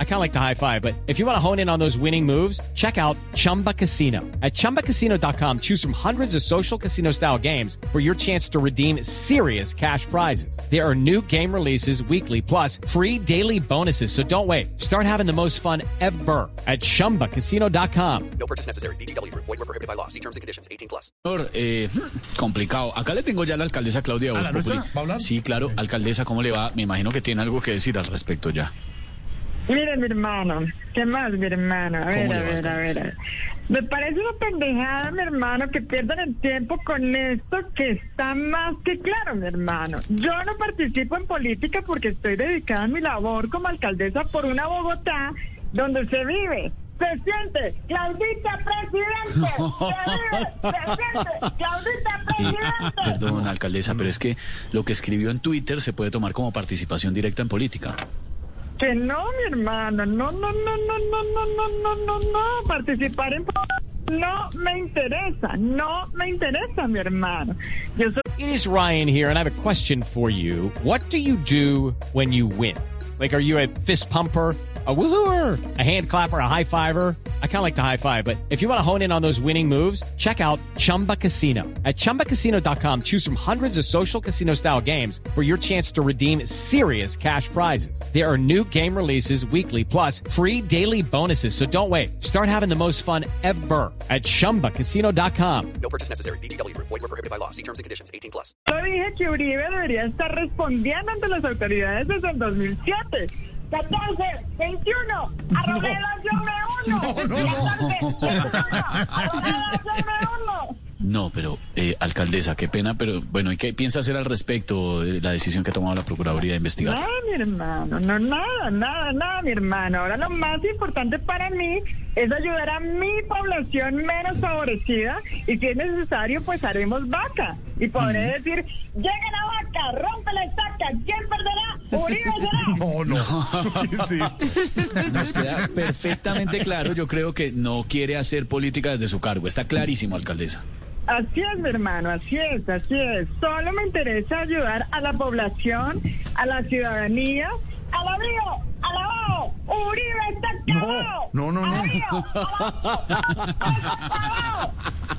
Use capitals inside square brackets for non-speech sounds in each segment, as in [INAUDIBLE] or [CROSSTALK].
I kind of like the high five, but if you want to hone in on those winning moves, check out Chumba Casino. At ChumbaCasino.com, choose from hundreds of social casino style games for your chance to redeem serious cash prizes. There are new game releases weekly, plus free daily bonuses. So don't wait. Start having the most fun ever at ChumbaCasino.com. No purchase necessary. VGW. Void were prohibited by law. See terms and conditions. 18 plus. Señor, eh, complicado. Acá le tengo ya la alcaldesa Claudia Voz la nuestra? ¿Va a hablar? Sí, claro. Alcaldesa, ¿cómo le va? Me imagino que tiene algo que decir al respecto ya. Mire, mi hermano, ¿qué más, mi hermano? A ver, ¿Cómo a ver, a ver. Me parece una pendejada, mi hermano, que pierdan el tiempo con esto que está más que claro, mi hermano. Yo no participo en política porque estoy dedicada a mi labor como alcaldesa por una Bogotá donde se vive. Se siente, Claudita presidente, se vive, se siente, Claudita [LAUGHS] presidente. Perdón, alcaldesa, pero es que lo que escribió en Twitter se puede tomar como participación directa en política. Que no, mi hermano, no, no, no, no, no, no, no, no, no, no, participar en no me interesa, no me interesa, mi hermano. Yo soy It is Ryan here, and I have a question for you. What do you do when you win? Like, are you a fist pumper? A woohooer, a hand clapper, a high fiver. I kind of like the high five, but if you want to hone in on those winning moves, check out Chumba Casino. At ChumbaCasino.com, choose from hundreds of social casino style games for your chance to redeem serious cash prizes. There are new game releases weekly, plus free daily bonuses. So don't wait. Start having the most fun ever at ChumbaCasino.com. No purchase necessary. VGW. Void were prohibited by law. See terms and conditions. 18 plus. Yo dije que Uribe debería estar respondiendo ante las autoridades desde el 2007. 14, 21, arroba llame uno. 14, 21, arroba llame uno. No, pero, eh, alcaldesa, qué pena, pero bueno, ¿y qué piensa hacer al respecto de la decisión que ha tomado la Procuraduría de investigar? Nada, mi hermano, no, nada, nada, nada, mi hermano. Ahora lo más importante para mí es ayudar a mi población menos favorecida y si es necesario, pues haremos vaca. Y podré decir, llega la vaca, rompe la estaca, ¿quién perderá? No, no. [LAUGHS] ¿Qué es esto? Nos queda perfectamente claro, yo creo que no quiere hacer política desde su cargo. Está clarísimo, alcaldesa. Así es, mi hermano, así es, así es. Solo me interesa ayudar a la población, a la ciudadanía, a la río, a la abajo. Uribe está acabado. no, no, no.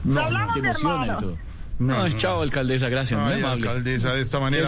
No, Se emociona y hermano. todo. No, No, chao, alcaldesa, gracias, muy amable. alcaldesa, de esta manera